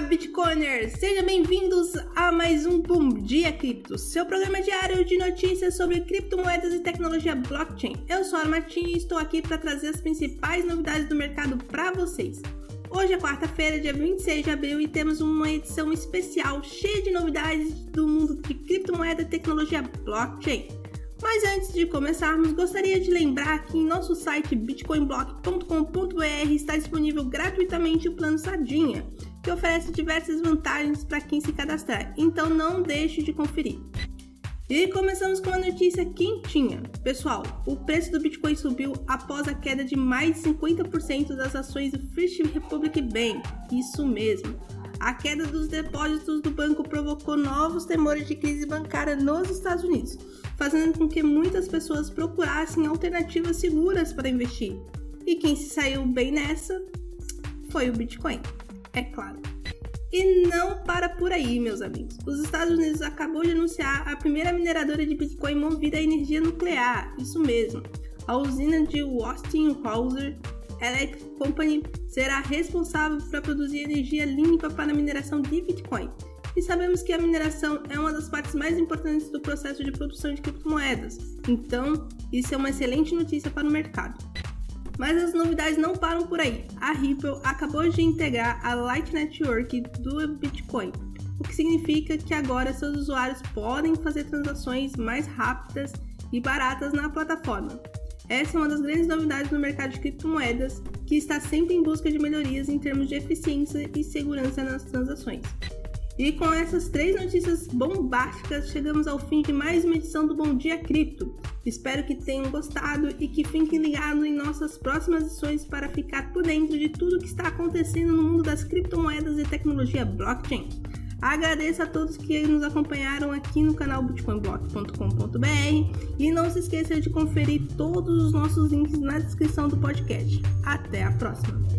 Bitcoiners! Sejam bem-vindos a mais um Bom Dia Cripto, seu programa diário de notícias sobre criptomoedas e tecnologia blockchain. Eu sou a Martin e estou aqui para trazer as principais novidades do mercado para vocês. Hoje é quarta-feira, dia 26 de abril, e temos uma edição especial cheia de novidades do mundo de criptomoeda e tecnologia blockchain. Mas antes de começarmos, gostaria de lembrar que em nosso site bitcoinblock.com.br está disponível gratuitamente o plano Sardinha, que oferece diversas vantagens para quem se cadastrar, então não deixe de conferir. E começamos com uma notícia quentinha. Pessoal, o preço do Bitcoin subiu após a queda de mais de 50% das ações do First Republic Bank. Isso mesmo. A queda dos depósitos do banco provocou novos temores de crise bancária nos Estados Unidos fazendo com que muitas pessoas procurassem alternativas seguras para investir. E quem se saiu bem nessa foi o Bitcoin, é claro. E não para por aí, meus amigos. Os Estados Unidos acabou de anunciar a primeira mineradora de Bitcoin movida a energia nuclear. Isso mesmo. A usina de Westinghouse Electric Company será responsável por produzir energia limpa para a mineração de Bitcoin e sabemos que a mineração é uma das partes mais importantes do processo de produção de criptomoedas. Então, isso é uma excelente notícia para o mercado. Mas as novidades não param por aí. A Ripple acabou de integrar a Light Network do Bitcoin, o que significa que agora seus usuários podem fazer transações mais rápidas e baratas na plataforma. Essa é uma das grandes novidades no mercado de criptomoedas, que está sempre em busca de melhorias em termos de eficiência e segurança nas transações. E com essas três notícias bombásticas, chegamos ao fim de mais uma edição do Bom Dia Cripto. Espero que tenham gostado e que fiquem ligados em nossas próximas edições para ficar por dentro de tudo que está acontecendo no mundo das criptomoedas e tecnologia blockchain. Agradeço a todos que nos acompanharam aqui no canal bitcoinblock.com.br e não se esqueça de conferir todos os nossos links na descrição do podcast. Até a próxima!